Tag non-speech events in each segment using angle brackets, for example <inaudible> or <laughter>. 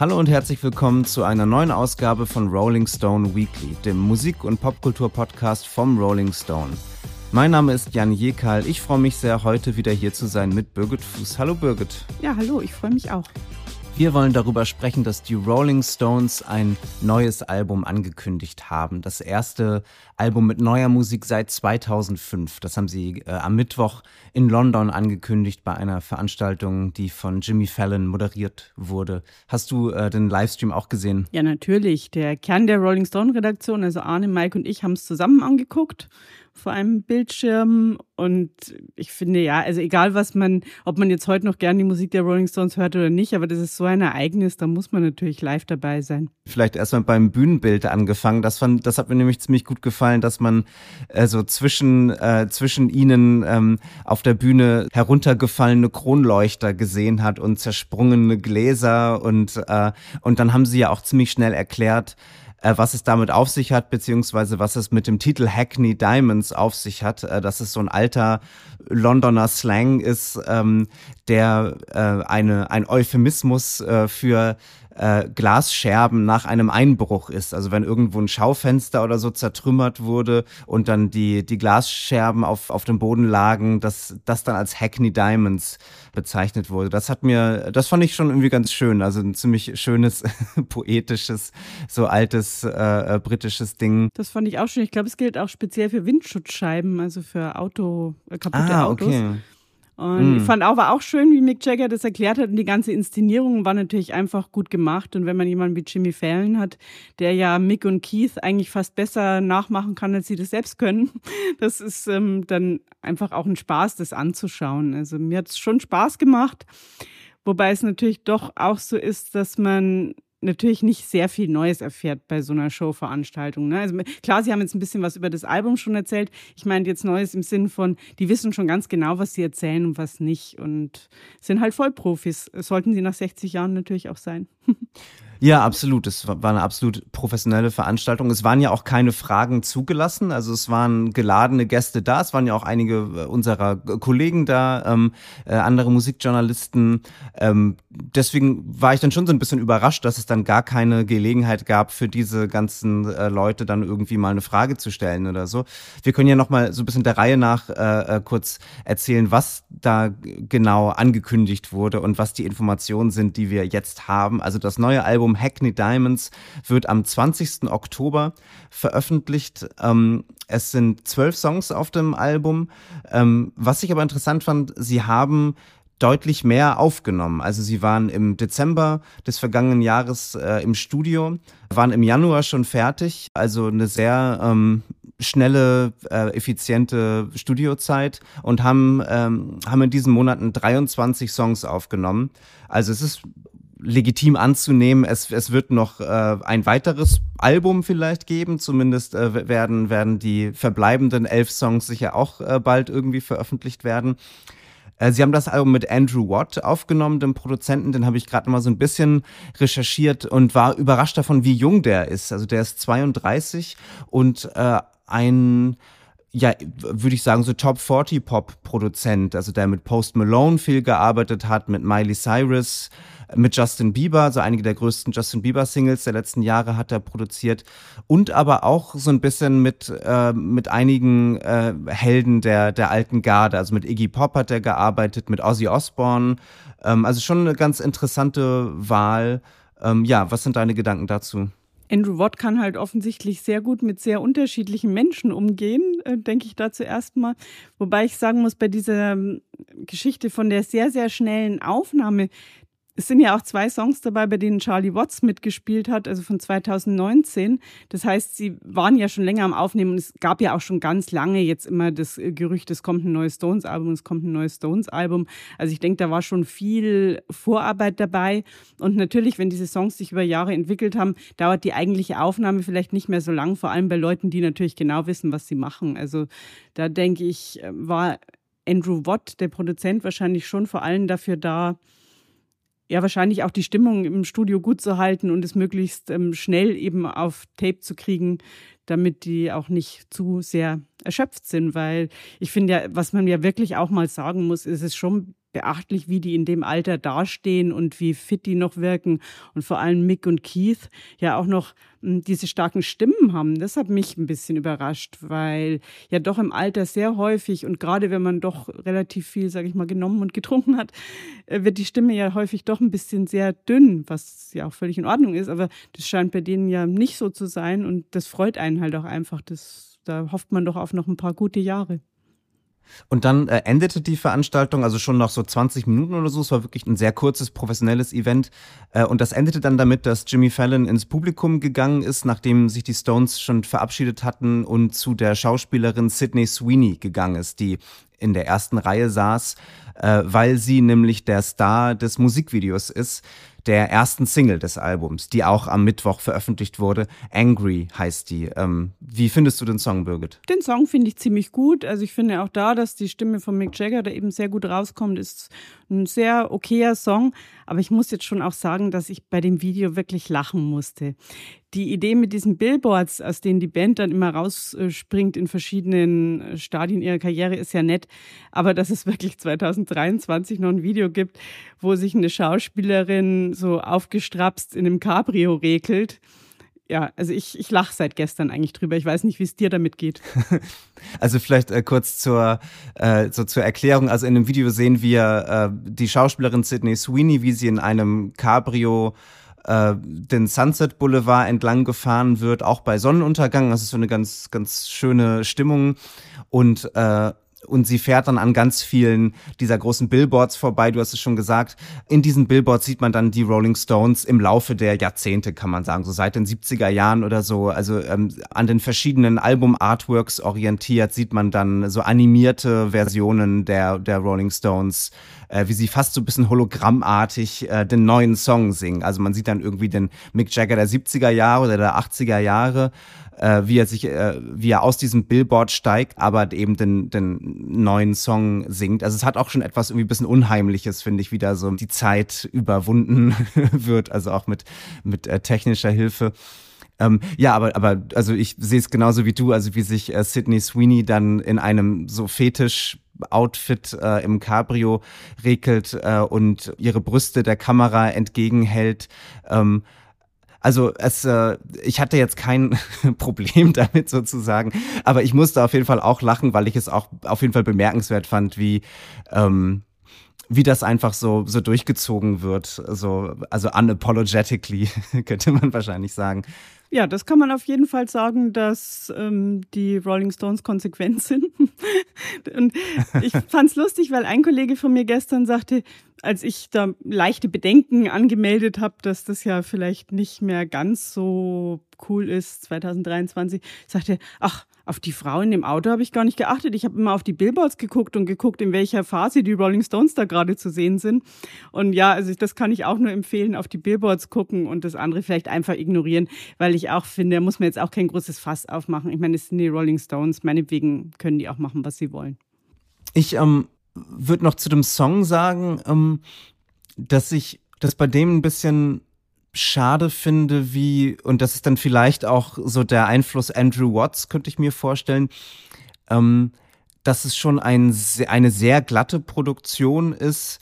Hallo und herzlich willkommen zu einer neuen Ausgabe von Rolling Stone Weekly, dem Musik- und Popkultur-Podcast vom Rolling Stone. Mein Name ist Jan Jekal. Ich freue mich sehr, heute wieder hier zu sein mit Birgit Fuß. Hallo Birgit. Ja, hallo, ich freue mich auch. Wir wollen darüber sprechen, dass die Rolling Stones ein neues Album angekündigt haben. Das erste Album mit neuer Musik seit 2005. Das haben sie äh, am Mittwoch in London angekündigt bei einer Veranstaltung, die von Jimmy Fallon moderiert wurde. Hast du äh, den Livestream auch gesehen? Ja, natürlich. Der Kern der Rolling Stone Redaktion, also Arne, Mike und ich, haben es zusammen angeguckt vor einem Bildschirm. Und ich finde ja, also egal was man, ob man jetzt heute noch gern die Musik der Rolling Stones hört oder nicht, aber das ist so ein Ereignis, da muss man natürlich live dabei sein. Vielleicht erstmal beim Bühnenbild angefangen. Das fand, das hat mir nämlich ziemlich gut gefallen, dass man also zwischen äh, zwischen ihnen ähm, auf der Bühne heruntergefallene Kronleuchter gesehen hat und zersprungene Gläser und äh, und dann haben sie ja auch ziemlich schnell erklärt, äh, was es damit auf sich hat, beziehungsweise was es mit dem Titel Hackney Diamonds auf sich hat. Äh, dass es so ein alter Londoner Slang ist, ähm, der äh, eine, ein Euphemismus äh, für äh, Glasscherben nach einem Einbruch ist. Also wenn irgendwo ein Schaufenster oder so zertrümmert wurde und dann die, die Glasscherben auf, auf dem Boden lagen, dass das dann als Hackney Diamonds bezeichnet wurde. Das hat mir, das fand ich schon irgendwie ganz schön. Also ein ziemlich schönes, <laughs> poetisches, so altes äh, äh, britisches Ding. Das fand ich auch schön. Ich glaube, es gilt auch speziell für Windschutzscheiben, also für Auto, äh, kaputte ah, Autos. Okay. Und mm. ich fand auch, war auch schön, wie Mick Jagger das erklärt hat. Und die ganze Inszenierung war natürlich einfach gut gemacht. Und wenn man jemanden wie Jimmy Fallon hat, der ja Mick und Keith eigentlich fast besser nachmachen kann, als sie das selbst können, <laughs> das ist ähm, dann einfach auch ein Spaß, das anzuschauen. Also mir hat es schon Spaß gemacht. Wobei es natürlich doch auch so ist, dass man natürlich nicht sehr viel Neues erfährt bei so einer Showveranstaltung. Ne? Also klar, Sie haben jetzt ein bisschen was über das Album schon erzählt. Ich meine jetzt Neues im Sinn von, die wissen schon ganz genau, was sie erzählen und was nicht und sind halt Vollprofis. Sollten sie nach 60 Jahren natürlich auch sein. <laughs> Ja, absolut. Es war eine absolut professionelle Veranstaltung. Es waren ja auch keine Fragen zugelassen. Also es waren geladene Gäste da. Es waren ja auch einige äh, unserer Kollegen da, ähm, äh, andere Musikjournalisten. Ähm, deswegen war ich dann schon so ein bisschen überrascht, dass es dann gar keine Gelegenheit gab, für diese ganzen äh, Leute dann irgendwie mal eine Frage zu stellen oder so. Wir können ja noch mal so ein bisschen der Reihe nach äh, äh kurz erzählen, was da genau angekündigt wurde und was die Informationen sind, die wir jetzt haben. Also das neue Album Album Hackney Diamonds wird am 20. Oktober veröffentlicht. Ähm, es sind zwölf Songs auf dem Album. Ähm, was ich aber interessant fand, sie haben deutlich mehr aufgenommen. Also sie waren im Dezember des vergangenen Jahres äh, im Studio, waren im Januar schon fertig. Also eine sehr ähm, schnelle, äh, effiziente Studiozeit und haben, ähm, haben in diesen Monaten 23 Songs aufgenommen. Also es ist legitim anzunehmen, es, es wird noch äh, ein weiteres Album vielleicht geben. Zumindest äh, werden, werden die verbleibenden elf Songs sicher auch äh, bald irgendwie veröffentlicht werden. Äh, sie haben das Album mit Andrew Watt aufgenommen, dem Produzenten. Den habe ich gerade mal so ein bisschen recherchiert und war überrascht davon, wie jung der ist. Also der ist 32 und äh, ein ja, würde ich sagen, so Top 40 Pop Produzent, also der mit Post Malone viel gearbeitet hat, mit Miley Cyrus, mit Justin Bieber, so einige der größten Justin Bieber Singles der letzten Jahre hat er produziert und aber auch so ein bisschen mit äh, mit einigen äh, Helden der der alten Garde, also mit Iggy Pop hat er gearbeitet, mit Ozzy Osbourne, ähm, also schon eine ganz interessante Wahl. Ähm, ja, was sind deine Gedanken dazu? Andrew Watt kann halt offensichtlich sehr gut mit sehr unterschiedlichen Menschen umgehen, äh, denke ich da zuerst mal. Wobei ich sagen muss, bei dieser ähm, Geschichte von der sehr, sehr schnellen Aufnahme, es sind ja auch zwei Songs dabei, bei denen Charlie Watts mitgespielt hat, also von 2019. Das heißt, sie waren ja schon länger am Aufnehmen und es gab ja auch schon ganz lange jetzt immer das Gerücht, es kommt ein neues Stones-Album, es kommt ein neues Stones-Album. Also ich denke, da war schon viel Vorarbeit dabei. Und natürlich, wenn diese Songs sich über Jahre entwickelt haben, dauert die eigentliche Aufnahme vielleicht nicht mehr so lang, vor allem bei Leuten, die natürlich genau wissen, was sie machen. Also da denke ich, war Andrew Watt, der Produzent, wahrscheinlich schon vor allem dafür da, ja wahrscheinlich auch die Stimmung im Studio gut zu halten und es möglichst ähm, schnell eben auf Tape zu kriegen, damit die auch nicht zu sehr erschöpft sind, weil ich finde ja, was man ja wirklich auch mal sagen muss, ist es schon beachtlich, wie die in dem Alter dastehen und wie fit die noch wirken. Und vor allem Mick und Keith ja auch noch hm, diese starken Stimmen haben. Das hat mich ein bisschen überrascht, weil ja doch im Alter sehr häufig und gerade wenn man doch relativ viel, sage ich mal, genommen und getrunken hat, äh, wird die Stimme ja häufig doch ein bisschen sehr dünn, was ja auch völlig in Ordnung ist. Aber das scheint bei denen ja nicht so zu sein und das freut einen halt auch einfach. Das, da hofft man doch auf noch ein paar gute Jahre. Und dann äh, endete die Veranstaltung, also schon nach so 20 Minuten oder so. Es war wirklich ein sehr kurzes, professionelles Event. Äh, und das endete dann damit, dass Jimmy Fallon ins Publikum gegangen ist, nachdem sich die Stones schon verabschiedet hatten und zu der Schauspielerin Sydney Sweeney gegangen ist, die in der ersten Reihe saß, äh, weil sie nämlich der Star des Musikvideos ist der ersten Single des Albums, die auch am Mittwoch veröffentlicht wurde. Angry heißt die. Ähm, wie findest du den Song, Birgit? Den Song finde ich ziemlich gut. Also ich finde auch da, dass die Stimme von Mick Jagger da eben sehr gut rauskommt, ist ein sehr okayer Song. Aber ich muss jetzt schon auch sagen, dass ich bei dem Video wirklich lachen musste. Die Idee mit diesen Billboards, aus denen die Band dann immer rausspringt in verschiedenen Stadien ihrer Karriere, ist ja nett. Aber dass es wirklich 2023 noch ein Video gibt, wo sich eine Schauspielerin so aufgestrapst in einem Cabrio regelt, ja, also ich, ich lache seit gestern eigentlich drüber. Ich weiß nicht, wie es dir damit geht. <laughs> Also vielleicht äh, kurz zur, äh, so zur Erklärung. Also in dem Video sehen wir äh, die Schauspielerin Sydney Sweeney, wie sie in einem Cabrio äh, den Sunset Boulevard entlang gefahren wird, auch bei Sonnenuntergang. Das ist so eine ganz, ganz schöne Stimmung. Und äh, und sie fährt dann an ganz vielen dieser großen Billboards vorbei. Du hast es schon gesagt. In diesen Billboards sieht man dann die Rolling Stones im Laufe der Jahrzehnte, kann man sagen, so seit den 70er Jahren oder so. Also ähm, an den verschiedenen Album-Artworks orientiert sieht man dann so animierte Versionen der, der Rolling Stones, äh, wie sie fast so ein bisschen hologrammartig äh, den neuen Song singen. Also man sieht dann irgendwie den Mick Jagger der 70er Jahre oder der 80er Jahre äh, wie er sich, äh, wie er aus diesem Billboard steigt, aber eben den, den neuen Song singt. Also es hat auch schon etwas irgendwie bisschen Unheimliches, finde ich, wie da so die Zeit überwunden <laughs> wird, also auch mit, mit äh, technischer Hilfe. Ähm, ja, aber, aber also ich sehe es genauso wie du, also wie sich äh, Sydney Sweeney dann in einem so Fetisch Outfit äh, im Cabrio regelt äh, und ihre Brüste der Kamera entgegenhält. Ähm, also es, äh, ich hatte jetzt kein <laughs> Problem <laughs> damit sozusagen, aber ich musste auf jeden Fall auch lachen, weil ich es auch auf jeden Fall bemerkenswert fand, wie ähm, wie das einfach so so durchgezogen wird, so also unapologetically <laughs> könnte man wahrscheinlich sagen. Ja, das kann man auf jeden Fall sagen, dass ähm, die Rolling Stones konsequent sind. <laughs> Und ich <laughs> fand's lustig, weil ein Kollege von mir gestern sagte, als ich da leichte Bedenken angemeldet habe, dass das ja vielleicht nicht mehr ganz so cool ist 2023, sagte, ach, auf die Frau in dem Auto habe ich gar nicht geachtet. Ich habe immer auf die Billboards geguckt und geguckt, in welcher Phase die Rolling Stones da gerade zu sehen sind. Und ja, also das kann ich auch nur empfehlen, auf die Billboards gucken und das andere vielleicht einfach ignorieren, weil ich auch finde, da muss man jetzt auch kein großes Fass aufmachen. Ich meine, es sind die Rolling Stones, meinetwegen können die auch machen, was sie wollen. Ich ähm, würde noch zu dem Song sagen, ähm, dass ich das bei dem ein bisschen schade finde, wie, und das ist dann vielleicht auch so der Einfluss Andrew Watts, könnte ich mir vorstellen, ähm, dass es schon ein, eine sehr glatte Produktion ist.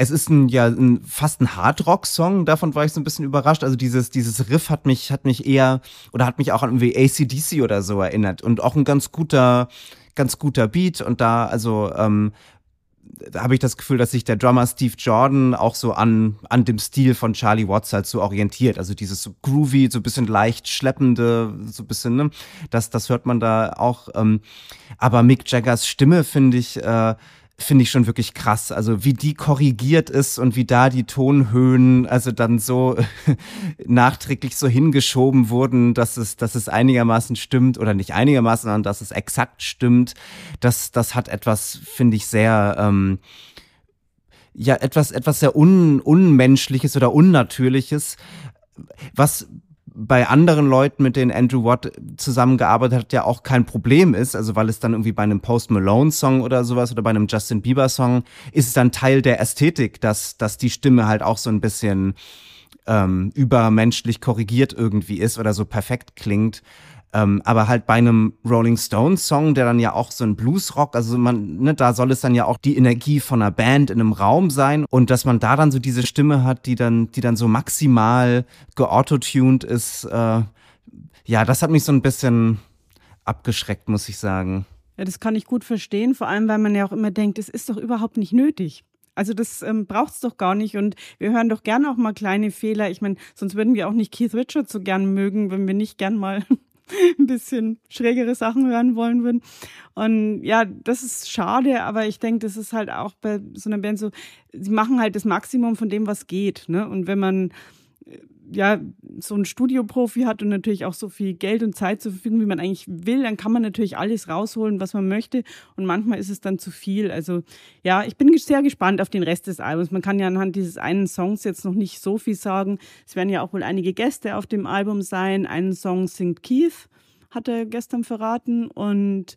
Es ist ein, ja, ein, fast ein Hardrock-Song, davon war ich so ein bisschen überrascht. Also dieses, dieses Riff hat mich, hat mich eher, oder hat mich auch an irgendwie ACDC oder so erinnert. Und auch ein ganz guter, ganz guter Beat. Und da, also, ähm, da habe ich das Gefühl, dass sich der Drummer Steve Jordan auch so an, an dem Stil von Charlie Watts halt so orientiert. Also dieses so groovy, so ein bisschen leicht schleppende, so ein bisschen, ne? Das, das hört man da auch. Ähm, aber Mick Jaggers Stimme finde ich, äh, finde ich schon wirklich krass. Also wie die korrigiert ist und wie da die Tonhöhen also dann so <laughs> nachträglich so hingeschoben wurden, dass es, dass es einigermaßen stimmt oder nicht einigermaßen, sondern dass es exakt stimmt. Das, das hat etwas, finde ich, sehr ähm, ja etwas etwas sehr un, unmenschliches oder unnatürliches, was bei anderen Leuten, mit denen Andrew Watt zusammengearbeitet hat, ja auch kein Problem ist. Also weil es dann irgendwie bei einem Post Malone Song oder sowas oder bei einem Justin Bieber Song ist es dann Teil der Ästhetik, dass, dass die Stimme halt auch so ein bisschen ähm, übermenschlich korrigiert irgendwie ist oder so perfekt klingt. Ähm, aber halt bei einem Rolling Stones Song, der dann ja auch so ein Bluesrock, also man, ne, da soll es dann ja auch die Energie von einer Band in einem Raum sein und dass man da dann so diese Stimme hat, die dann, die dann so maximal geautotuned ist, äh, ja, das hat mich so ein bisschen abgeschreckt, muss ich sagen. Ja, das kann ich gut verstehen, vor allem weil man ja auch immer denkt, es ist doch überhaupt nicht nötig. Also das ähm, braucht es doch gar nicht und wir hören doch gerne auch mal kleine Fehler. Ich meine, sonst würden wir auch nicht Keith Richards so gern mögen, wenn wir nicht gern mal <laughs> ein bisschen schrägere Sachen hören wollen würden. Und ja, das ist schade, aber ich denke, das ist halt auch bei so einer Band so, sie machen halt das Maximum von dem, was geht. Ne? Und wenn man ja, so ein Studioprofi hat und natürlich auch so viel Geld und Zeit zur Verfügung, wie man eigentlich will, dann kann man natürlich alles rausholen, was man möchte. Und manchmal ist es dann zu viel. Also ja, ich bin sehr gespannt auf den Rest des Albums. Man kann ja anhand dieses einen Songs jetzt noch nicht so viel sagen. Es werden ja auch wohl einige Gäste auf dem Album sein. Einen Song singt Keith, hat er gestern verraten. Und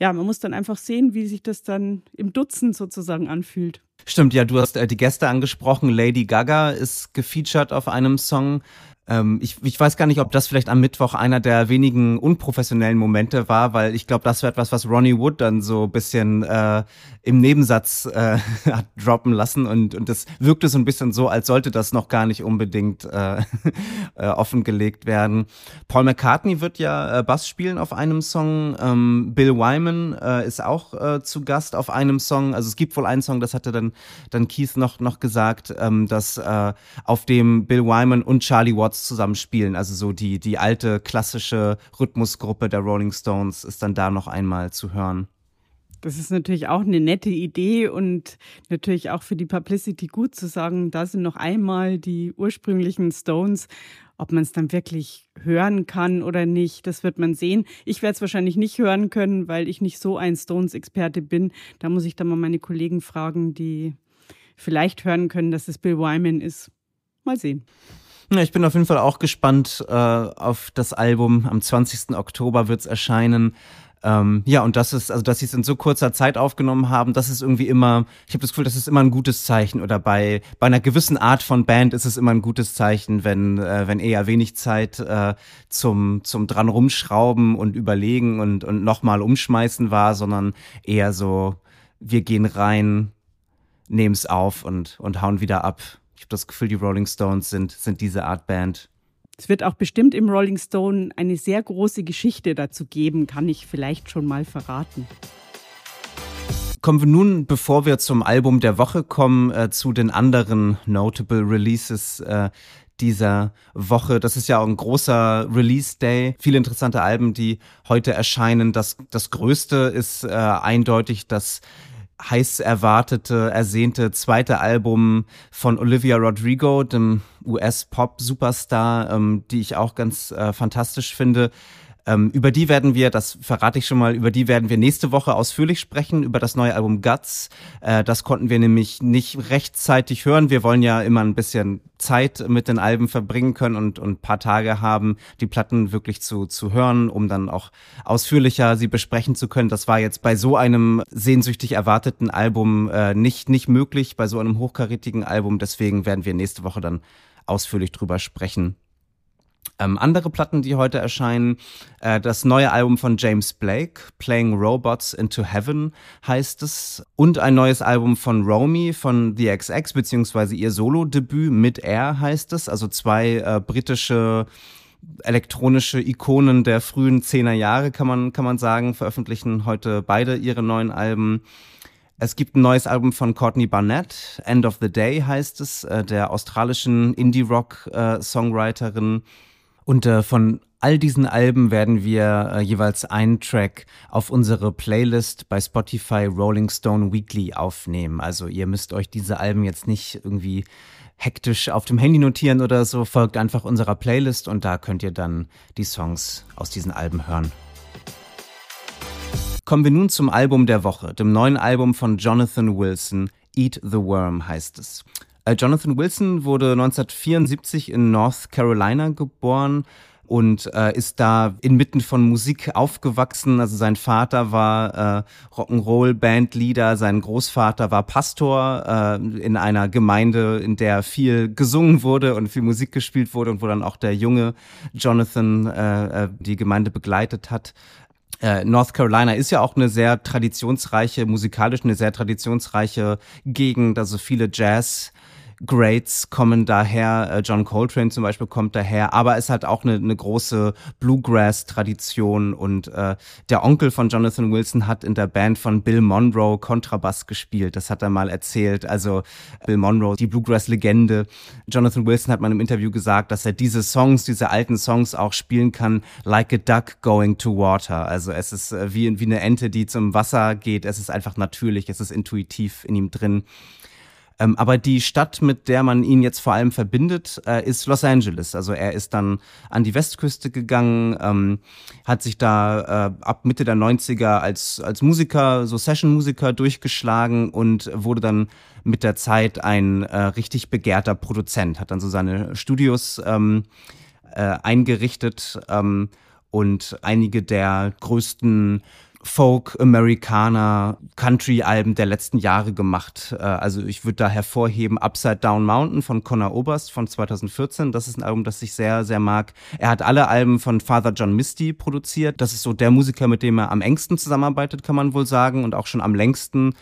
ja, man muss dann einfach sehen, wie sich das dann im Dutzend sozusagen anfühlt. Stimmt, ja, du hast äh, die Gäste angesprochen. Lady Gaga ist gefeatured auf einem Song. Ähm, ich, ich weiß gar nicht, ob das vielleicht am Mittwoch einer der wenigen unprofessionellen Momente war, weil ich glaube, das wäre etwas, was Ronnie Wood dann so bisschen äh, im Nebensatz äh, <laughs> hat droppen lassen und, und das wirkte so ein bisschen so, als sollte das noch gar nicht unbedingt äh, <laughs> äh, offengelegt werden. Paul McCartney wird ja äh, Bass spielen auf einem Song. Ähm, Bill Wyman äh, ist auch äh, zu Gast auf einem Song. Also es gibt wohl einen Song, das hatte dann, dann Keith noch, noch gesagt, ähm, dass äh, auf dem Bill Wyman und Charlie Watts zusammen spielen. Also so die, die alte klassische Rhythmusgruppe der Rolling Stones ist dann da noch einmal zu hören. Das ist natürlich auch eine nette Idee und natürlich auch für die Publicity gut zu sagen, da sind noch einmal die ursprünglichen Stones. Ob man es dann wirklich hören kann oder nicht, das wird man sehen. Ich werde es wahrscheinlich nicht hören können, weil ich nicht so ein Stones-Experte bin. Da muss ich dann mal meine Kollegen fragen, die vielleicht hören können, dass es Bill Wyman ist. Mal sehen. Ja, ich bin auf jeden Fall auch gespannt äh, auf das Album. Am 20. Oktober wird es erscheinen. Ähm, ja, und das ist, also dass sie es in so kurzer Zeit aufgenommen haben, das ist irgendwie immer, ich habe das Gefühl, das ist immer ein gutes Zeichen. Oder bei, bei einer gewissen Art von Band ist es immer ein gutes Zeichen, wenn, äh, wenn eher wenig Zeit äh, zum, zum dran rumschrauben und überlegen und, und nochmal umschmeißen war, sondern eher so, wir gehen rein, nehmen es auf und, und hauen wieder ab. Ich habe das Gefühl, die Rolling Stones sind, sind diese Art Band. Es wird auch bestimmt im Rolling Stone eine sehr große Geschichte dazu geben, kann ich vielleicht schon mal verraten. Kommen wir nun, bevor wir zum Album der Woche kommen, äh, zu den anderen Notable Releases äh, dieser Woche. Das ist ja auch ein großer Release Day. Viele interessante Alben, die heute erscheinen. Das, das größte ist äh, eindeutig das heiß erwartete, ersehnte zweite Album von Olivia Rodrigo, dem US-Pop-Superstar, ähm, die ich auch ganz äh, fantastisch finde. Ähm, über die werden wir, das verrate ich schon mal, über die werden wir nächste Woche ausführlich sprechen, über das neue Album Guts. Äh, das konnten wir nämlich nicht rechtzeitig hören. Wir wollen ja immer ein bisschen Zeit mit den Alben verbringen können und, und paar Tage haben, die Platten wirklich zu, zu hören, um dann auch ausführlicher sie besprechen zu können. Das war jetzt bei so einem sehnsüchtig erwarteten Album äh, nicht, nicht möglich, bei so einem hochkarätigen Album. Deswegen werden wir nächste Woche dann ausführlich drüber sprechen. Ähm, andere Platten, die heute erscheinen, äh, das neue Album von James Blake, Playing Robots into Heaven heißt es, und ein neues Album von Romy von The XX, beziehungsweise ihr Solo-Debüt mit Air heißt es, also zwei äh, britische elektronische Ikonen der frühen Zehner Jahre, kann man, kann man sagen, veröffentlichen heute beide ihre neuen Alben. Es gibt ein neues Album von Courtney Barnett, End of the Day heißt es, äh, der australischen Indie-Rock-Songwriterin. Und äh, von all diesen Alben werden wir äh, jeweils einen Track auf unsere Playlist bei Spotify Rolling Stone Weekly aufnehmen. Also ihr müsst euch diese Alben jetzt nicht irgendwie hektisch auf dem Handy notieren oder so. Folgt einfach unserer Playlist und da könnt ihr dann die Songs aus diesen Alben hören. Kommen wir nun zum Album der Woche, dem neuen Album von Jonathan Wilson. Eat the Worm heißt es. Äh, Jonathan Wilson wurde 1974 in North Carolina geboren. und äh, ist da inmitten von Musik aufgewachsen. Also sein Vater war äh, Rock'n'Roll-Bandleader, sein Großvater war Pastor äh, in einer Gemeinde, in der viel gesungen wurde und viel Musik gespielt wurde und wo dann auch der junge Jonathan äh, äh die Gemeinde begleitet hat. Äh, North Carolina ist ja auch eine sehr traditionsreiche, musikalisch eine sehr traditionsreiche Gegend, also viele Jazz- Greats kommen daher, äh, John Coltrane zum Beispiel kommt daher, aber es hat auch eine, eine große Bluegrass-Tradition und äh, der Onkel von Jonathan Wilson hat in der Band von Bill Monroe Kontrabass gespielt, das hat er mal erzählt, also Bill Monroe, die Bluegrass-Legende. Jonathan Wilson hat mal im Interview gesagt, dass er diese Songs, diese alten Songs auch spielen kann, like a duck going to water, also es ist äh, wie, wie eine Ente, die zum Wasser geht, es ist einfach natürlich, es ist intuitiv in ihm drin. Ähm, aber die Stadt, mit der man ihn jetzt vor allem verbindet, äh, ist Los Angeles. Also er ist dann an die Westküste gegangen, ähm, hat sich da äh, ab Mitte der 90er als, als Musiker, so Session-Musiker durchgeschlagen und wurde dann mit der Zeit ein äh, richtig begehrter Produzent, hat dann so seine Studios ähm, äh, eingerichtet ähm, und einige der größten Folk, Americana, Country-Alben der letzten Jahre gemacht. Äh, also ich würde da hervorheben Upside Down Mountain von Connor Oberst von 2014. Das ist ein Album, das ich sehr, sehr mag. Er hat alle Alben von Father John Misty produziert. Das ist so der Musiker, mit dem er am engsten zusammenarbeitet, kann man wohl sagen, und auch schon am längsten.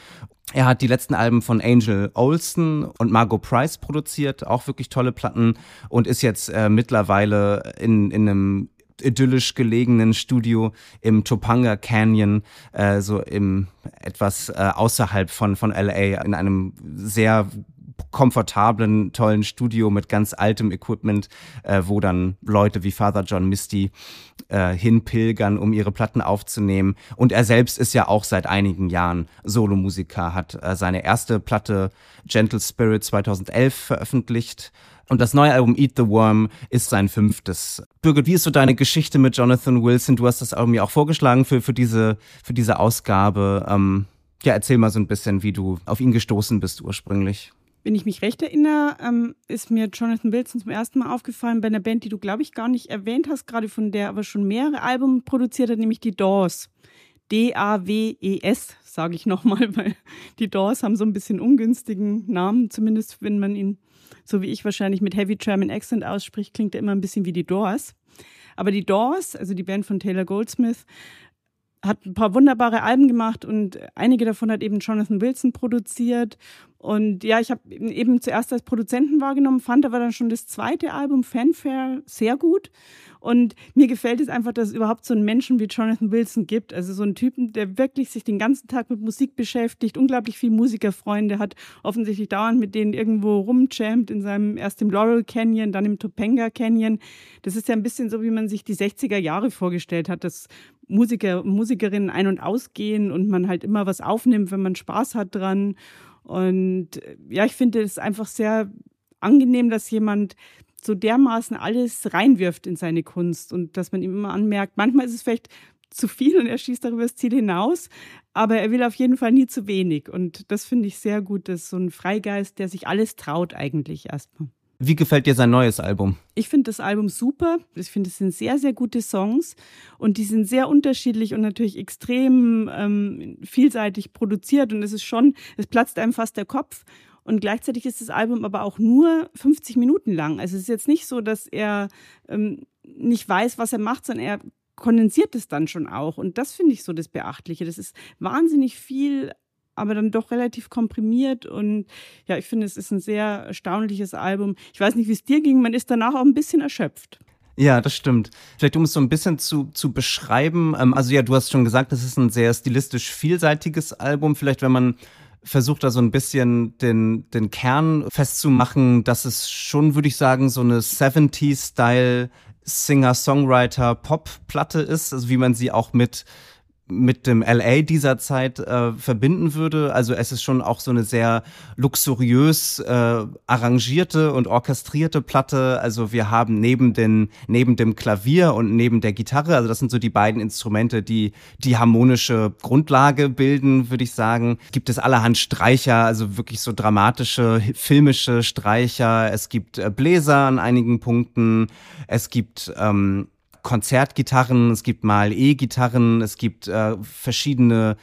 Er hat die letzten Alben von Angel Olsen und Margot Price produziert, auch wirklich tolle Platten und ist jetzt äh, mittlerweile in, in einem idyllisch gelegenen Studio im Topanga Canyon, äh, so im etwas äh, außerhalb von, von LA, in einem sehr komfortablen, tollen Studio mit ganz altem Equipment, äh, wo dann Leute wie Father John Misty äh, hinpilgern, um ihre Platten aufzunehmen. Und er selbst ist ja auch seit einigen Jahren Solomusiker, hat äh, seine erste Platte Gentle Spirit 2011 veröffentlicht und das neue Album Eat the Worm ist sein fünftes. Birgit, wie ist so deine Geschichte mit Jonathan Wilson? Du hast das Album ja auch vorgeschlagen für, für, diese, für diese Ausgabe. Ähm, ja, erzähl mal so ein bisschen, wie du auf ihn gestoßen bist ursprünglich. Wenn ich mich recht erinnere, ähm, ist mir Jonathan Wilson zum ersten Mal aufgefallen bei einer Band, die du, glaube ich, gar nicht erwähnt hast, gerade von der aber schon mehrere Alben produziert hat, nämlich die Doors. D-A-W-E-S, sage ich nochmal, <laughs> weil die Doors haben so ein bisschen ungünstigen Namen, zumindest wenn man ihn so wie ich wahrscheinlich mit Heavy German Accent ausspricht, klingt er immer ein bisschen wie die Doors. Aber die Doors, also die Band von Taylor Goldsmith, hat ein paar wunderbare Alben gemacht und einige davon hat eben Jonathan Wilson produziert. Und ja, ich habe eben zuerst als Produzenten wahrgenommen, fand aber dann schon das zweite Album Fanfare sehr gut und mir gefällt es einfach, dass es überhaupt so einen Menschen wie Jonathan Wilson gibt. Also so einen Typen, der wirklich sich den ganzen Tag mit Musik beschäftigt, unglaublich viele Musikerfreunde hat, offensichtlich dauernd mit denen irgendwo rumjammt in seinem, erst im Laurel Canyon, dann im Topanga Canyon. Das ist ja ein bisschen so, wie man sich die 60er Jahre vorgestellt hat, dass Musiker Musikerinnen ein- und ausgehen und man halt immer was aufnimmt, wenn man Spaß hat dran. Und ja, ich finde es einfach sehr angenehm, dass jemand so dermaßen alles reinwirft in seine Kunst und dass man ihm immer anmerkt, manchmal ist es vielleicht zu viel und er schießt darüber das Ziel hinaus, aber er will auf jeden Fall nie zu wenig und das finde ich sehr gut, dass so ein Freigeist, der sich alles traut eigentlich erstmal. Wie gefällt dir sein neues Album? Ich finde das Album super. Ich finde, es sind sehr, sehr gute Songs und die sind sehr unterschiedlich und natürlich extrem ähm, vielseitig produziert und es ist schon, es platzt einem fast der Kopf. Und gleichzeitig ist das Album aber auch nur 50 Minuten lang. Also es ist jetzt nicht so, dass er ähm, nicht weiß, was er macht, sondern er kondensiert es dann schon auch. Und das finde ich so das Beachtliche. Das ist wahnsinnig viel, aber dann doch relativ komprimiert. Und ja, ich finde, es ist ein sehr erstaunliches Album. Ich weiß nicht, wie es dir ging. Man ist danach auch ein bisschen erschöpft. Ja, das stimmt. Vielleicht um es so ein bisschen zu, zu beschreiben. Ähm, also ja, du hast schon gesagt, das ist ein sehr stilistisch vielseitiges Album. Vielleicht, wenn man versucht da so ein bisschen den, den Kern festzumachen, dass es schon, würde ich sagen, so eine 70s-Style Singer-Songwriter-Pop-Platte ist, also wie man sie auch mit mit dem LA dieser Zeit äh, verbinden würde. Also es ist schon auch so eine sehr luxuriös äh, arrangierte und orchestrierte Platte. Also wir haben neben den neben dem Klavier und neben der Gitarre, also das sind so die beiden Instrumente, die die harmonische Grundlage bilden, würde ich sagen. Gibt es allerhand Streicher, also wirklich so dramatische filmische Streicher. Es gibt äh, Bläser an einigen Punkten. Es gibt ähm, Konzertgitarren, es gibt mal E-Gitarren, es gibt äh, verschiedene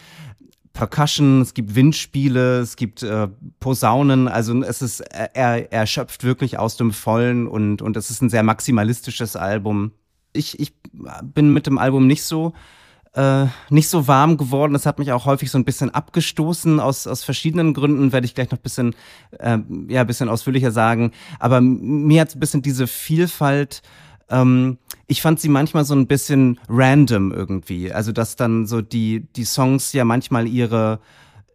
Percussion, es gibt Windspiele, es gibt äh, Posaunen, also es ist, er, er schöpft wirklich aus dem Vollen und, und es ist ein sehr maximalistisches Album. Ich, ich bin mit dem Album nicht so äh, nicht so warm geworden. Das hat mich auch häufig so ein bisschen abgestoßen aus, aus verschiedenen Gründen, werde ich gleich noch ein bisschen, äh, ja, bisschen ausführlicher sagen. Aber mir hat ein bisschen diese Vielfalt ähm, ich fand sie manchmal so ein bisschen random irgendwie. Also, dass dann so die, die Songs ja manchmal ihre,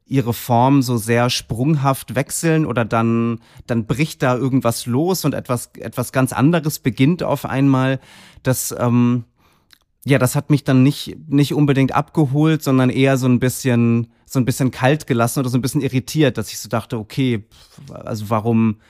ihre Form so sehr sprunghaft wechseln oder dann, dann bricht da irgendwas los und etwas, etwas ganz anderes beginnt auf einmal. Das, ähm, ja, das hat mich dann nicht, nicht unbedingt abgeholt, sondern eher so ein bisschen, so ein bisschen kalt gelassen oder so ein bisschen irritiert, dass ich so dachte, okay, also warum,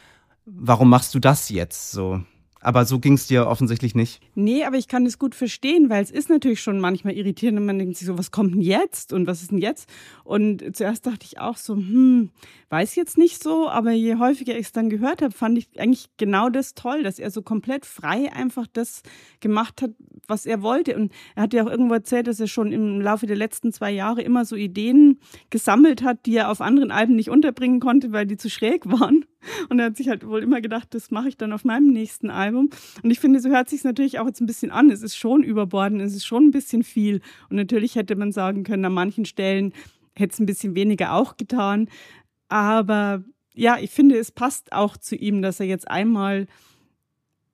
warum machst du das jetzt so? Aber so ging es dir offensichtlich nicht. Nee, aber ich kann es gut verstehen, weil es ist natürlich schon manchmal irritierend und man denkt sich so, was kommt denn jetzt und was ist denn jetzt? Und zuerst dachte ich auch so, hm, weiß jetzt nicht so, aber je häufiger ich es dann gehört habe, fand ich eigentlich genau das toll, dass er so komplett frei einfach das gemacht hat, was er wollte. Und er hat ja auch irgendwo erzählt, dass er schon im Laufe der letzten zwei Jahre immer so Ideen gesammelt hat, die er auf anderen Alben nicht unterbringen konnte, weil die zu schräg <laughs> waren. Und er hat sich halt wohl immer gedacht, das mache ich dann auf meinem nächsten Album. Und ich finde, so hört sich natürlich auch jetzt ein bisschen an. Es ist schon überbordend, es ist schon ein bisschen viel. Und natürlich hätte man sagen können, an manchen Stellen hätte es ein bisschen weniger auch getan. Aber ja, ich finde, es passt auch zu ihm, dass er jetzt einmal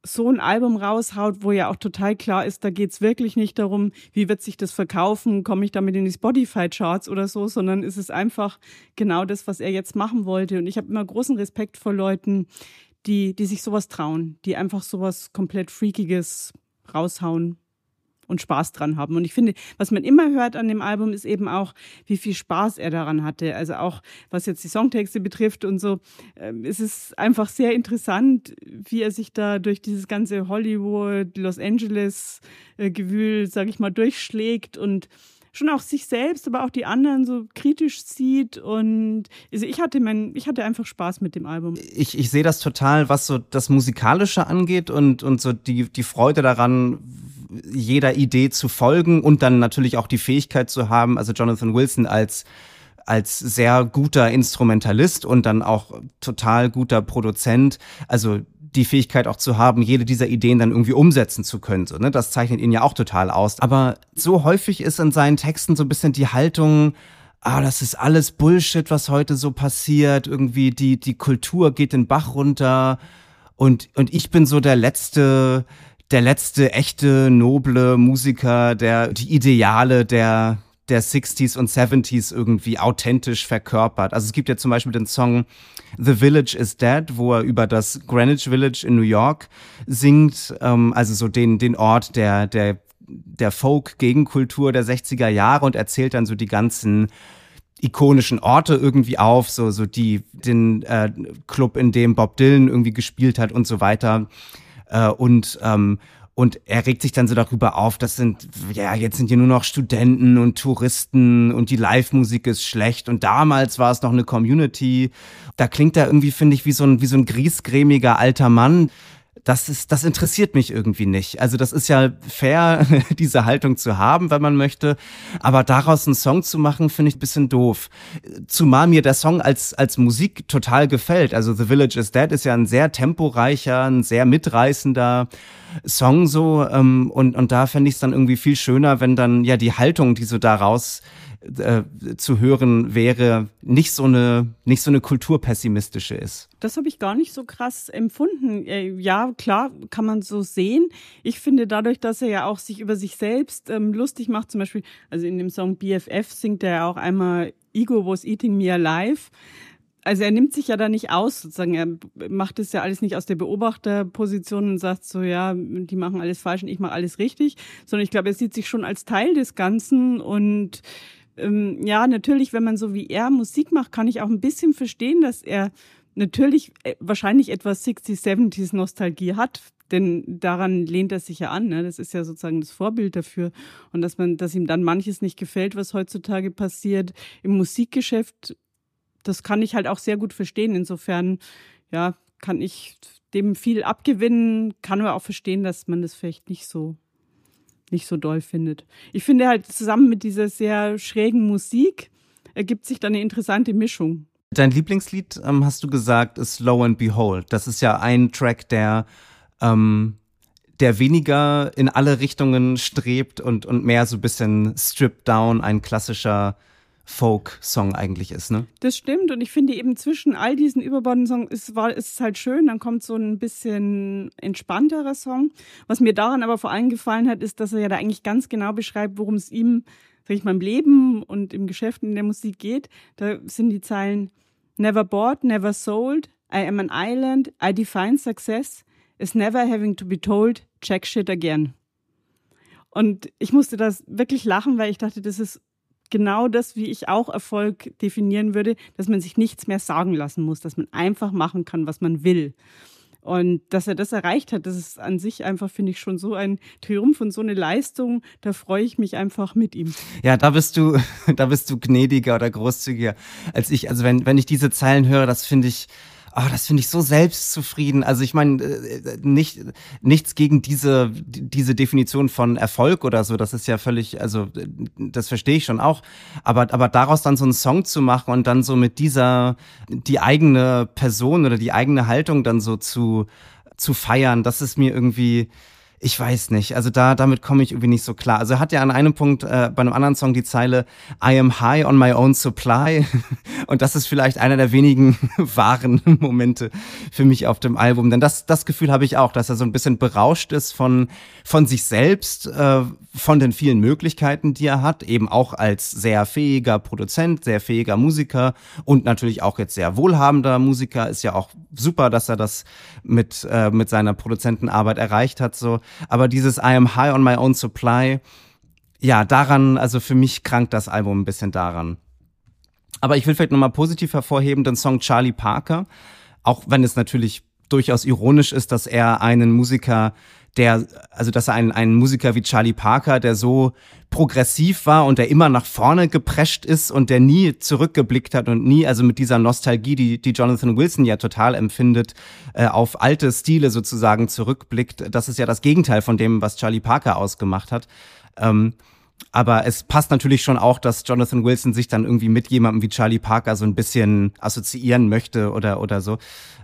so ein Album raushaut, wo ja auch total klar ist, da geht es wirklich nicht darum, wie wird sich das verkaufen, komme ich damit in die Spotify-Charts oder so, sondern ist es einfach genau das, was er jetzt machen wollte. Und ich habe immer großen Respekt vor Leuten, die, die sich sowas trauen, die einfach sowas komplett Freakiges raushauen und Spaß dran haben. Und ich finde, was man immer hört an dem Album, ist eben auch, wie viel Spaß er daran hatte. Also auch, was jetzt die Songtexte betrifft und so. Ähm, es ist einfach sehr interessant, wie er sich da durch dieses ganze Hollywood, Los Angeles äh, Gewühl, sag ich mal, durchschlägt und schon auch sich selbst, aber auch die anderen so kritisch sieht. Und also ich hatte mein, ich hatte einfach Spaß mit dem Album. Ich, ich sehe das total, was so das Musikalische angeht und, und so die, die Freude daran, jeder Idee zu folgen und dann natürlich auch die Fähigkeit zu haben, also Jonathan Wilson als als sehr guter Instrumentalist und dann auch total guter Produzent, also die Fähigkeit auch zu haben, jede dieser Ideen dann irgendwie umsetzen zu können. So, ne? Das zeichnet ihn ja auch total aus. Aber so häufig ist in seinen Texten so ein bisschen die Haltung, ah, das ist alles Bullshit, was heute so passiert. Irgendwie die, die Kultur geht den Bach runter. Und, und ich bin so der letzte, der letzte echte noble Musiker, der die Ideale der der 60s und 70s irgendwie authentisch verkörpert. Also es gibt ja zum Beispiel den Song The Village is Dead, wo er über das Greenwich Village in New York singt, ähm, also so den, den Ort der, der, der Folk-Gegenkultur der 60er Jahre und erzählt dann so die ganzen ikonischen Orte irgendwie auf, so, so die, den äh, Club, in dem Bob Dylan irgendwie gespielt hat und so weiter. Äh, und ähm, und er regt sich dann so darüber auf, das sind, ja, jetzt sind hier nur noch Studenten und Touristen und die Live-Musik ist schlecht. Und damals war es noch eine Community. Da klingt er irgendwie, finde ich, wie so ein, wie so ein griesgrämiger alter Mann das ist, das interessiert mich irgendwie nicht. Also das ist ja fair, <laughs> diese Haltung zu haben, wenn man möchte. Aber daraus einen Song zu machen, finde ich ein bisschen doof. Zumal mir der Song als, als Musik total gefällt. Also The Village is Dead ist ja ein sehr temporeicher, ein sehr mitreißender Song so. Ähm, und, und da fände ich es dann irgendwie viel schöner, wenn dann ja die Haltung, die so daraus äh, zu hören wäre, nicht so eine nicht so eine kulturpessimistische ist. Das habe ich gar nicht so krass empfunden. Äh, ja, klar, kann man so sehen. Ich finde dadurch, dass er ja auch sich über sich selbst ähm, lustig macht, zum Beispiel, also in dem Song BFF singt er ja auch einmal Ego was eating me alive also er nimmt sich ja da nicht aus, sozusagen. Er macht es ja alles nicht aus der Beobachterposition und sagt so, ja, die machen alles falsch und ich mache alles richtig, sondern ich glaube, er sieht sich schon als Teil des Ganzen und ähm, ja, natürlich, wenn man so wie er Musik macht, kann ich auch ein bisschen verstehen, dass er natürlich äh, wahrscheinlich etwas 60s, 70s Nostalgie hat, denn daran lehnt er sich ja an. Ne? Das ist ja sozusagen das Vorbild dafür. Und dass man, dass ihm dann manches nicht gefällt, was heutzutage passiert im Musikgeschäft, das kann ich halt auch sehr gut verstehen. Insofern, ja, kann ich dem viel abgewinnen, kann aber auch verstehen, dass man das vielleicht nicht so nicht so doll findet. Ich finde halt zusammen mit dieser sehr schrägen Musik ergibt sich dann eine interessante Mischung. Dein Lieblingslied, ähm, hast du gesagt, ist Low and Behold. Das ist ja ein Track, der, ähm, der weniger in alle Richtungen strebt und, und mehr so ein bisschen stripped down, ein klassischer Folk-Song eigentlich ist, ne? Das stimmt und ich finde eben zwischen all diesen überbordenden Songs ist, war, ist es halt schön, dann kommt so ein bisschen entspannterer Song. Was mir daran aber vor allem gefallen hat, ist, dass er ja da eigentlich ganz genau beschreibt, worum es ihm, sag ich mal, im Leben und im Geschäft in der Musik geht. Da sind die Zeilen Never bought, never sold, I am an island, I define success, is never having to be told, check shit again. Und ich musste das wirklich lachen, weil ich dachte, das ist genau das, wie ich auch Erfolg definieren würde, dass man sich nichts mehr sagen lassen muss, dass man einfach machen kann, was man will. Und dass er das erreicht hat, das ist an sich einfach, finde ich, schon so ein Triumph und so eine Leistung. Da freue ich mich einfach mit ihm. Ja, da bist du, <laughs> da bist du gnädiger oder großzügiger als ich. Also wenn, wenn ich diese Zeilen höre, das finde ich, oh, das finde ich so selbstzufrieden. Also ich meine, äh, nicht, nichts gegen diese, diese Definition von Erfolg oder so, das ist ja völlig, also das verstehe ich schon auch. Aber, aber daraus dann so einen Song zu machen und dann so mit dieser, die eigene Person oder die eigene Haltung dann so zu, zu feiern, das ist mir irgendwie, ich weiß nicht. Also da, damit komme ich irgendwie nicht so klar. Also er hat ja an einem Punkt äh, bei einem anderen Song die Zeile I am high on my own supply. <laughs> Und das ist vielleicht einer der wenigen <laughs> wahren Momente für mich auf dem Album. Denn das, das Gefühl habe ich auch, dass er so ein bisschen berauscht ist von, von sich selbst, äh, von den vielen Möglichkeiten, die er hat. Eben auch als sehr fähiger Produzent, sehr fähiger Musiker und natürlich auch jetzt sehr wohlhabender Musiker. Ist ja auch super, dass er das mit, äh, mit seiner Produzentenarbeit erreicht hat. So aber dieses I am high on my own supply, ja, daran, also für mich krankt das Album ein bisschen daran. Aber ich will vielleicht nochmal positiv hervorheben, den Song Charlie Parker, auch wenn es natürlich durchaus ironisch ist, dass er einen Musiker der, also dass ein, ein Musiker wie Charlie Parker, der so progressiv war und der immer nach vorne geprescht ist und der nie zurückgeblickt hat und nie, also mit dieser Nostalgie, die, die Jonathan Wilson ja total empfindet, äh, auf alte Stile sozusagen zurückblickt. Das ist ja das Gegenteil von dem, was Charlie Parker ausgemacht hat. Ähm, aber es passt natürlich schon auch, dass Jonathan Wilson sich dann irgendwie mit jemandem wie Charlie Parker so ein bisschen assoziieren möchte oder, oder so.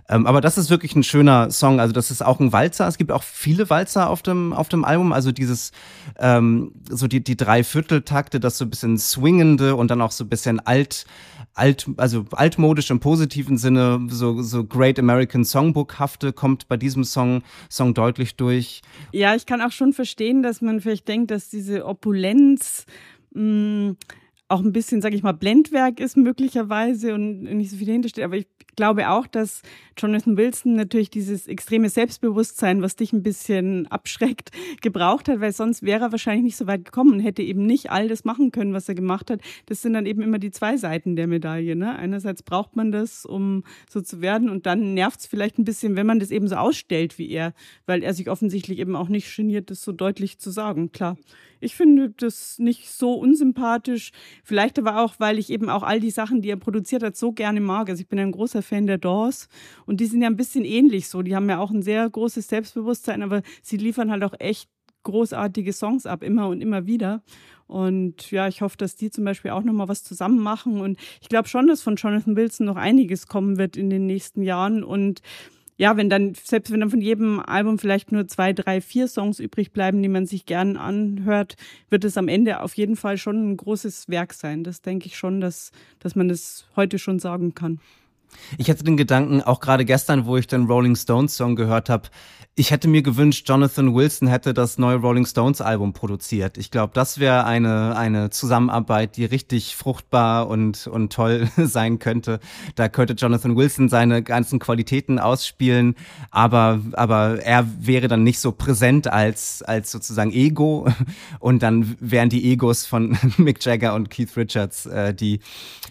Ähm, aber das ist wirklich ein schöner Song. Also das ist auch ein Walzer. Es gibt auch viele Walzer auf dem, auf dem Album. Also dieses, ähm, so die, die drei Vierteltakte, das so ein bisschen swingende und dann auch so ein bisschen alt, alt, also altmodisch im positiven Sinne, so, so Great American Songbook-hafte kommt bei diesem Song, Song deutlich durch. Ja, ich kann auch schon verstehen, dass man vielleicht denkt, dass diese Opulenz, mh, mm, auch ein bisschen, sage ich mal, Blendwerk ist möglicherweise und nicht so viel dahinter steht. Aber ich glaube auch, dass Jonathan Wilson natürlich dieses extreme Selbstbewusstsein, was dich ein bisschen abschreckt, <laughs> gebraucht hat, weil sonst wäre er wahrscheinlich nicht so weit gekommen und hätte eben nicht all das machen können, was er gemacht hat. Das sind dann eben immer die zwei Seiten der Medaille. Ne? Einerseits braucht man das, um so zu werden und dann nervt es vielleicht ein bisschen, wenn man das eben so ausstellt wie er, weil er sich offensichtlich eben auch nicht geniert, das so deutlich zu sagen. Klar, ich finde das nicht so unsympathisch. Vielleicht aber auch, weil ich eben auch all die Sachen, die er produziert hat, so gerne mag. Also ich bin ein großer Fan der Doors und die sind ja ein bisschen ähnlich so. Die haben ja auch ein sehr großes Selbstbewusstsein, aber sie liefern halt auch echt großartige Songs ab, immer und immer wieder. Und ja, ich hoffe, dass die zum Beispiel auch nochmal was zusammen machen. Und ich glaube schon, dass von Jonathan Wilson noch einiges kommen wird in den nächsten Jahren. Und ja, wenn dann, selbst wenn dann von jedem Album vielleicht nur zwei, drei, vier Songs übrig bleiben, die man sich gern anhört, wird es am Ende auf jeden Fall schon ein großes Werk sein. Das denke ich schon, dass, dass man das heute schon sagen kann. Ich hatte den Gedanken, auch gerade gestern, wo ich den Rolling Stones Song gehört habe, ich hätte mir gewünscht, Jonathan Wilson hätte das neue Rolling Stones Album produziert. Ich glaube, das wäre eine, eine Zusammenarbeit, die richtig fruchtbar und, und toll <laughs> sein könnte. Da könnte Jonathan Wilson seine ganzen Qualitäten ausspielen, aber, aber er wäre dann nicht so präsent als, als sozusagen Ego. <laughs> Und dann wären die Egos von <laughs> Mick Jagger und Keith Richards äh, die,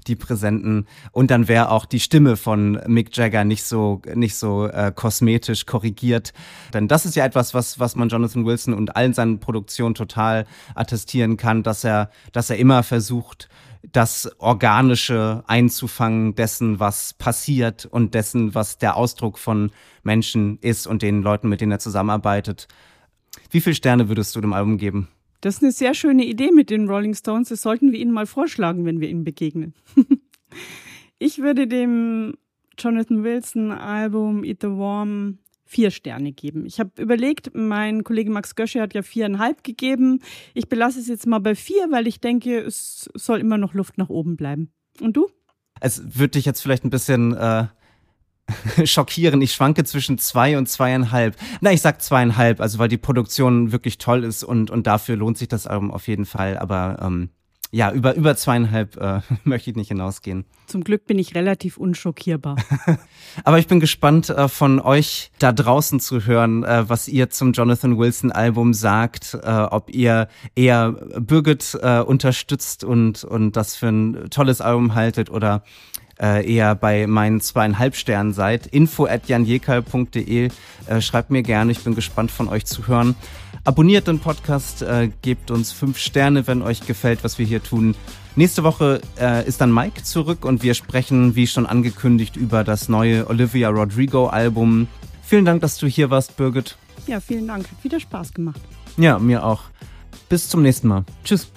die Präsenten. Und dann wäre auch die Stimme von Mick Jagger nicht so, nicht so äh, kosmetisch korrigiert denn das ist ja etwas, was, was man Jonathan Wilson und allen seinen Produktionen total attestieren kann, dass er, dass er immer versucht, das Organische einzufangen dessen, was passiert und dessen, was der Ausdruck von Menschen ist und den Leuten, mit denen er zusammenarbeitet. Wie viele Sterne würdest du dem Album geben? Das ist eine sehr schöne Idee mit den Rolling Stones. Das sollten wir ihnen mal vorschlagen, wenn wir ihnen begegnen. <laughs> ich würde dem Jonathan Wilson Album Eat the Warm vier Sterne geben. Ich habe überlegt, mein Kollege Max Gösche hat ja viereinhalb gegeben. Ich belasse es jetzt mal bei vier, weil ich denke, es soll immer noch Luft nach oben bleiben. Und du? Es würde dich jetzt vielleicht ein bisschen äh, <laughs> schockieren. Ich schwanke zwischen zwei und zweieinhalb. Na, ich sag zweieinhalb, also weil die Produktion wirklich toll ist und, und dafür lohnt sich das Album auf jeden Fall. Aber ähm, ja, über, über zweieinhalb äh, <laughs> möchte ich nicht hinausgehen. Zum Glück bin ich relativ unschockierbar. <laughs> Aber ich bin gespannt, äh, von euch da draußen zu hören, äh, was ihr zum Jonathan Wilson Album sagt, äh, ob ihr eher Birgit äh, unterstützt und, und das für ein tolles Album haltet oder äh, eher bei meinen zweieinhalb Sternen seid. Info at janjekal.de. Äh, schreibt mir gerne, ich bin gespannt von euch zu hören. Abonniert den Podcast, äh, gebt uns fünf Sterne, wenn euch gefällt, was wir hier tun. Nächste Woche äh, ist dann Mike zurück und wir sprechen, wie schon angekündigt, über das neue Olivia Rodrigo Album. Vielen Dank, dass du hier warst, Birgit. Ja, vielen Dank. Hat wieder Spaß gemacht. Ja, mir auch. Bis zum nächsten Mal. Tschüss.